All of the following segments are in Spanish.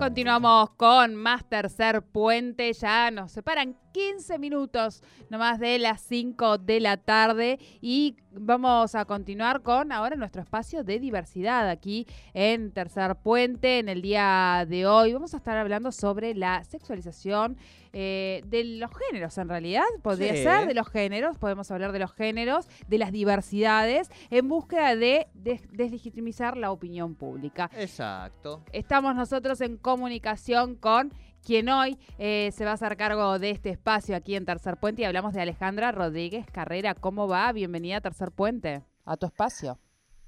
Continuamos con más tercer puente. Ya nos separan 15 minutos nomás de las 5 de la tarde y vamos a continuar con ahora nuestro espacio de diversidad aquí en Tercer Puente. En el día de hoy vamos a estar hablando sobre la sexualización eh, de los géneros, en realidad. Podría Sí. ser de los géneros, podemos hablar de los géneros, de las diversidades, en búsqueda de des- deslegitimizar la opinión pública. Exacto. Estamos nosotros en comunicación con quien hoy eh, se va a hacer cargo de este espacio aquí en Tercer Puente y hablamos de Alejandra Rodríguez Carrera. ¿Cómo va? Bienvenida a Tercer Puente, a tu espacio.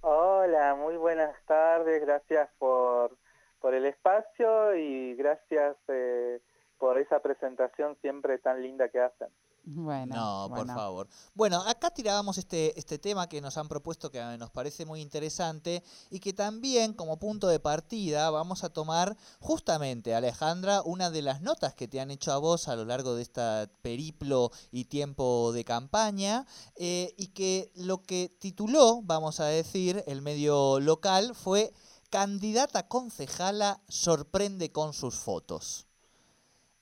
Hola, muy buenas tardes, gracias por, por el espacio y gracias eh, por esa presentación siempre tan linda que hacen. Bueno, no, por favor. Bueno, acá tirábamos este, este tema que nos han propuesto que nos parece muy interesante y que también como punto de partida vamos a tomar justamente, Alejandra, una de las notas que te han hecho a vos a lo largo de este periplo y tiempo de campaña eh, y que lo que tituló, vamos a decir, el medio local fue Candidata concejala sorprende con sus fotos.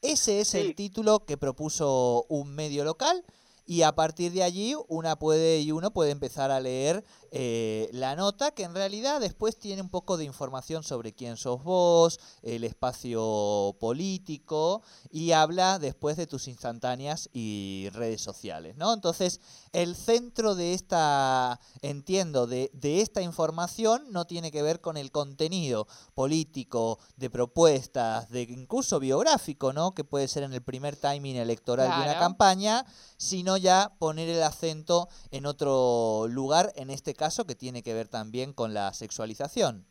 Ese es Sí. el título que propuso un medio local y a partir de allí una puede y uno puede empezar a leer eh, la nota que en realidad después tiene un poco de información sobre quién sos vos, el espacio político y habla después de tus instantáneas y redes sociales, ¿no? Entonces el centro de esta, entiendo, de, de esta información no tiene que ver con el contenido político, de propuestas, de incluso biográfico, ¿no? Que puede ser en el primer timing electoral de una campaña, sino ya poner el acento en otro lugar, en este caso que tiene que ver también con la sexualización.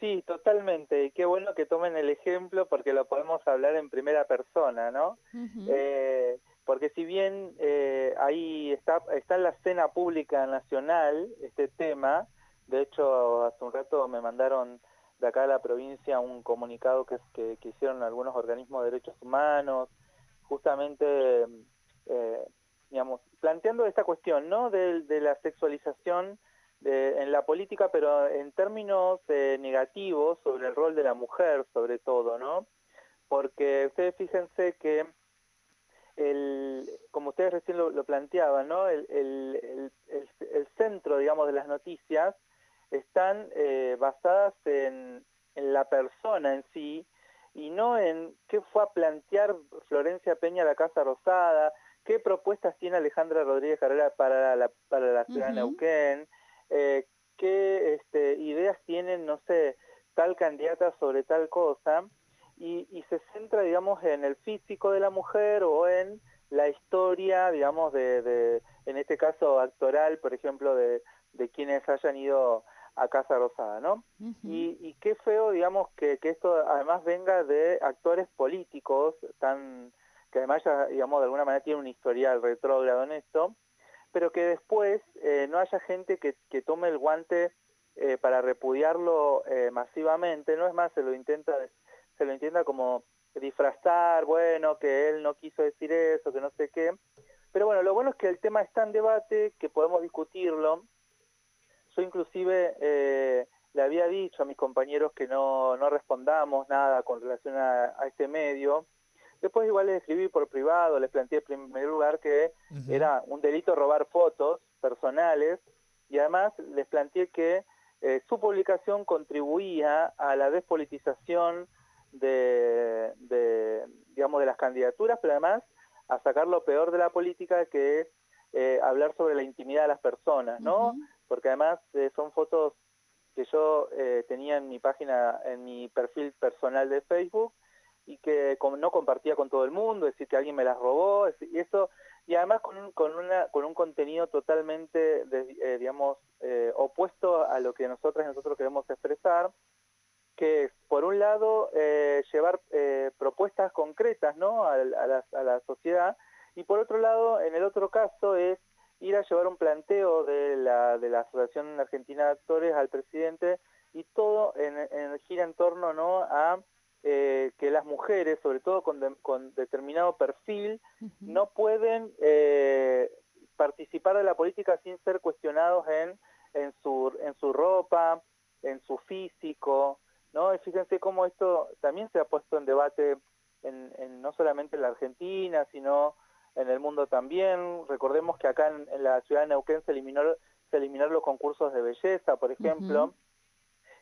Sí, totalmente, y qué bueno que tomen el ejemplo porque lo podemos hablar en primera persona, ¿no? Eh, porque si bien eh, ahí está, está en la escena pública nacional este tema, de hecho hace un rato me mandaron de acá a la provincia un comunicado que, que, que hicieron algunos organismos de derechos humanos, justamente, eh, digamos, planteando esta cuestión, ¿no? De, la sexualización en la política, pero en términos eh, negativos sobre el rol de la mujer, sobre todo, ¿no? Porque ustedes fíjense que el, como ustedes recién lo, lo planteaban, ¿no? El, el, el, centro, digamos, de las noticias están eh, basadas en, la persona en sí y no en qué fue a plantear Florencia Peña la Casa Rosada, qué propuestas tiene Alejandra Rodríguez Carrera para la, para la ciudad de. Neuquén, eh, qué este, ideas tienen, no sé, tal candidata sobre tal cosa, y, y se centra, digamos, en el físico de la mujer o en la historia, digamos, de, de en este caso actoral, por ejemplo, de, de quienes hayan ido a Casa Rosada, ¿no? Y, y qué feo, digamos, que, que esto además venga de actores políticos, tan que además ya, digamos, de alguna manera tiene un historial retrógrado en esto, pero que después eh, no haya gente que, que tome el guante eh, para repudiarlo eh, masivamente, no es más, se lo intenta se lo intenta como disfrazar, bueno, que él no quiso decir eso, que no sé qué, pero bueno, lo bueno es que el tema está en debate, que podemos discutirlo, yo inclusive le había dicho a mis compañeros que no, no respondamos nada con relación a este medio. Después igual les escribí por privado, les planteé en primer lugar que era un delito robar fotos personales y además les planteé que eh, su publicación contribuía a la despolitización de, de, digamos, de las candidaturas, pero además a sacar lo peor de la política, que es eh, hablar sobre la intimidad de las personas, ¿no? Porque además eh, son fotos que yo eh, tenía en mi página, en mi perfil personal de Facebook y que no compartía con todo el mundo, es decir, que alguien me las robó, y eso, y además con un, con una, con un contenido totalmente, eh, digamos, eh, opuesto a lo que nosotras y nosotros queremos expresar, que es, por un lado, eh, llevar propuestas concretas, ¿no?, a, a la, a la sociedad, y por otro lado, en el otro caso, es ir a llevar un planteo de la, de la Asociación Argentina de Actores al presidente y todo en, en- gira en torno ¿no? a eh, que las mujeres, sobre todo con, de- con determinado perfil, no pueden eh, participar de la política sin ser cuestionados en, en, su, en su ropa, en su físico, ¿no? Y fíjense cómo esto también se ha puesto en debate en, no solamente en la Argentina, sino en el mundo también. Recordemos que acá en, la ciudad de Neuquén se, eliminó, se eliminaron los concursos de belleza, por ejemplo,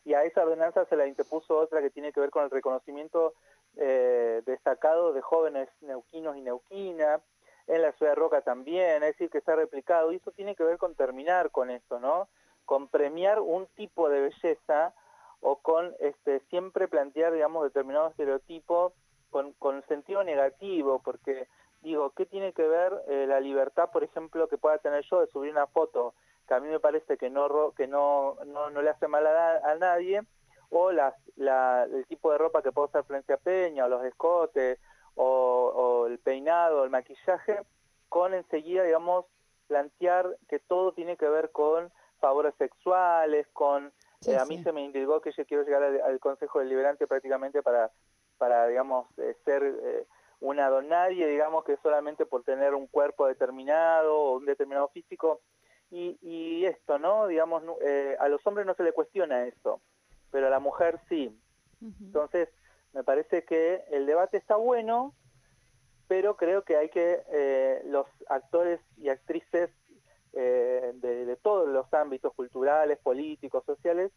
y a esa ordenanza se la interpuso otra que tiene que ver con el reconocimiento eh, destacado de jóvenes neuquinos y neuquinas, en la ciudad de Roca también, es decir, que se ha replicado, y eso tiene que ver con terminar con esto, ¿no? Con premiar un tipo de belleza o con este, siempre plantear, digamos, determinados estereotipos con, con sentido negativo, porque digo, ¿qué tiene que ver eh, la libertad, por ejemplo, que pueda tener yo de subir una foto que a mí me parece que no que no, no, no le hace mal a, nadie, o las, la, el tipo de ropa que puedo usar Florencia Peña, o los escotes, o, o el peinado, el maquillaje, con enseguida, digamos, plantear que todo tiene que ver con favores sexuales, con... Eh, a mí se me intrigó que yo quiero llegar al, Consejo Deliberante prácticamente para, para digamos, eh, ser eh, una donaria, digamos, que solamente por tener un cuerpo determinado o un determinado físico. Y, y esto, ¿no? Digamos, a los hombres no se le cuestiona eso, pero a la mujer sí. Entonces, me parece que el debate está bueno, pero creo que hay que los actores y actrices eh, de, todos los ámbitos culturales, políticos, sociales,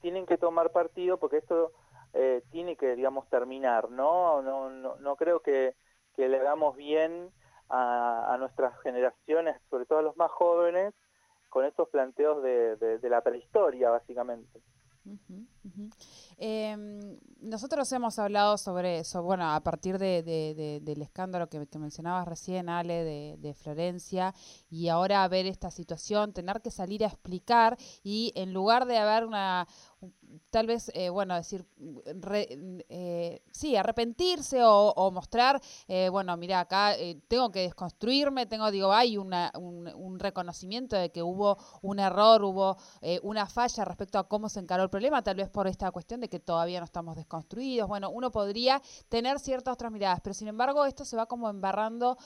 tienen que tomar partido porque esto eh, tiene que, digamos, terminar, ¿no? No, no, no creo que, que, le hagamos bien a, nuestras generaciones, sobre todo a los más jóvenes, con estos planteos de, la prehistoria, básicamente. Em, nosotros hemos hablado sobre eso, bueno, a partir de, del escándalo que, mencionabas recién, Ale, de, Florencia, y ahora ver esta situación, tener que salir a explicar y en lugar de haber una, tal vez, eh, bueno, decir, eh, sí, arrepentirse o, mostrar, eh, bueno, mira, acá tengo que desconstruirme, tengo, digo, hay una, un, reconocimiento de que hubo un error, hubo una falla respecto a cómo se encaró el problema, tal vez por esta cuestión de que todavía no estamos desconstruidos. Bueno, uno podría tener ciertas otras miradas, pero sin embargo esto se va como embarrando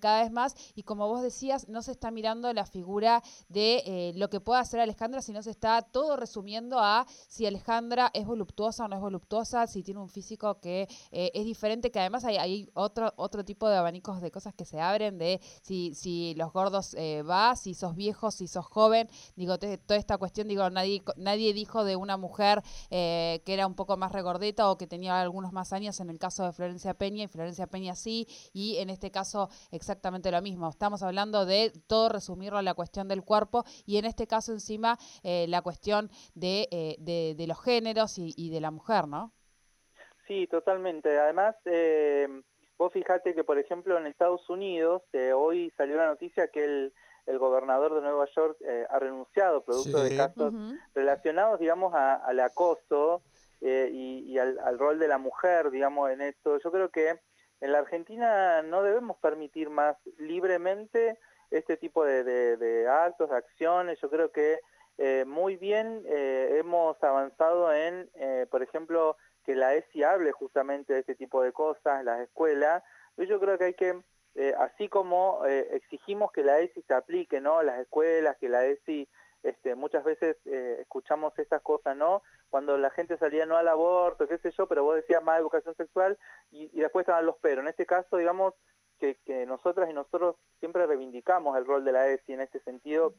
cada vez más y como vos decías, no se está mirando la figura de lo que pueda hacer Alejandra, sino se está todo resumiendo a si Alejandra es voluptuosa o no es voluptuosa, si tiene un físico que eh, es diferente, que además hay, otro, otro tipo de abanicos de cosas que se abren, de si, si los gordos eh, va, si sos viejo, si sos joven, digo, toda esta cuestión, digo, nadie, nadie dijo de una mujer eh, que era un poco más regordeta o que tenía algunos más años en el caso de Florencia Peña, y Florencia Peña sí, y en este caso exactamente lo mismo. Estamos hablando de todo resumirlo a la cuestión del cuerpo y en este caso encima la cuestión de, de de, los géneros y, de la mujer, ¿no? Sí, totalmente. Además, eh, vos fijate que, por ejemplo, en Estados Unidos, eh, hoy salió la noticia que el, el gobernador de Nueva York eh, ha renunciado producto de casos relacionados, digamos, al acoso y, al, rol de la mujer, digamos, en esto. Yo creo que en la Argentina no debemos permitir más libremente este tipo de, de, de actos, de acciones. Yo creo que eh, muy bien eh, hemos avanzado en, eh, por ejemplo, que la ESI hable justamente de este tipo de cosas, las escuelas. Yo creo que hay que, así como exigimos que la ESI se aplique, ¿no? Las escuelas, que la ESI, este, muchas veces escuchamos estas cosas, ¿no? Cuando la gente salía no al aborto, qué sé yo, pero vos decías más educación sexual y, después estaban los pero. En este caso, digamos, que, que nosotras y nosotros siempre reivindicamos el rol de la ESI en este sentido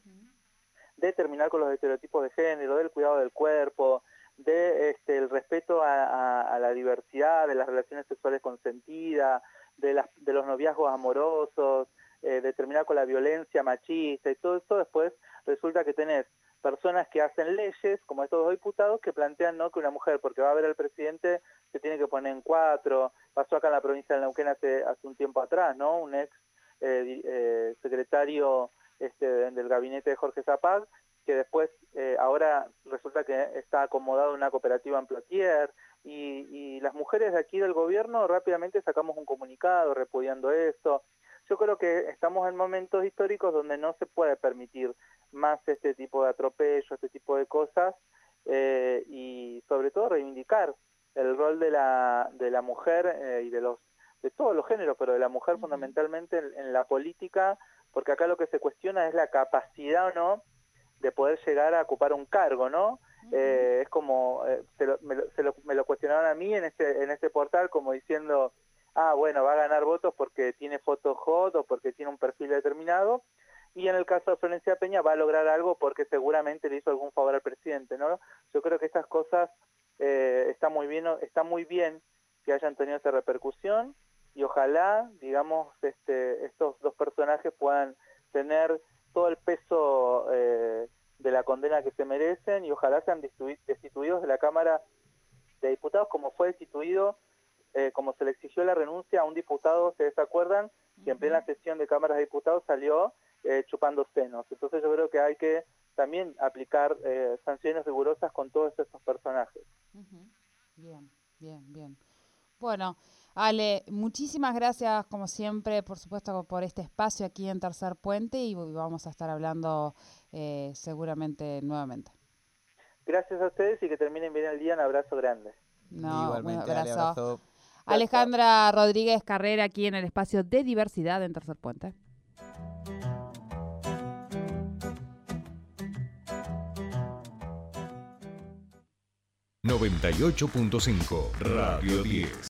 de terminar con los estereotipos de género, del cuidado del cuerpo, de este, el respeto a, la diversidad, de las relaciones sexuales consentidas, de, las, de los noviazgos amorosos, eh, de terminar con la violencia machista y todo esto, después resulta que tenés personas que hacen leyes, como estos dos diputados, que plantean ¿no? que una mujer, porque va a ver al presidente, se tiene que poner en cuatro. Pasó acá en la provincia de Neuquén hace, hace un tiempo atrás, ¿no? Un ex eh, eh, secretario este, del gabinete de Jorge Zapag, que después eh, ahora resulta que está acomodado en una cooperativa en Plotier, y, las mujeres de aquí del gobierno rápidamente sacamos un comunicado repudiando esto. Yo creo que estamos en momentos históricos donde no se puede permitir más este tipo de atropello, este tipo de cosas, eh, y sobre todo reivindicar el rol de la, de la mujer eh, y de los de todos los géneros, pero de la mujer fundamentalmente en la política, porque acá lo que se cuestiona es la capacidad o no de poder llegar a ocupar un cargo, ¿no? eh, es como, eh, se lo, me, lo, se lo, me, lo, cuestionaron a mí en este, en este portal como diciendo, ah, bueno, va a ganar votos porque tiene fotos hot o porque tiene un perfil determinado, y en el caso de Florencia Peña va a lograr algo porque seguramente le hizo algún favor al presidente, ¿no? Yo creo que estas cosas eh, está muy bien, está muy bien que hayan tenido esa repercusión y ojalá, digamos, este, estos dos personajes puedan tener todo el peso eh, de la condena que se merecen y ojalá sean destituidos de la Cámara de Diputados como fue destituido, eh, como se le exigió la renuncia a un diputado, ¿se desacuerdan? Que en plena sesión de Cámara de Diputados salió eh, chupando senos. Entonces yo creo que hay que también aplicar eh, sanciones rigurosas con todos estos personajes. Bien, bien, bien. Bueno, Ale, muchísimas gracias como siempre, por supuesto, por este espacio aquí en Tercer Puente y vamos a estar hablando eh, seguramente nuevamente. Gracias a ustedes y que terminen bien el día. Un abrazo grande. No, Igualmente, un abrazo. abrazo. Alejandra Rodríguez Carrera aquí en el espacio de diversidad en Tercer Puente. ...98.5 Radio 10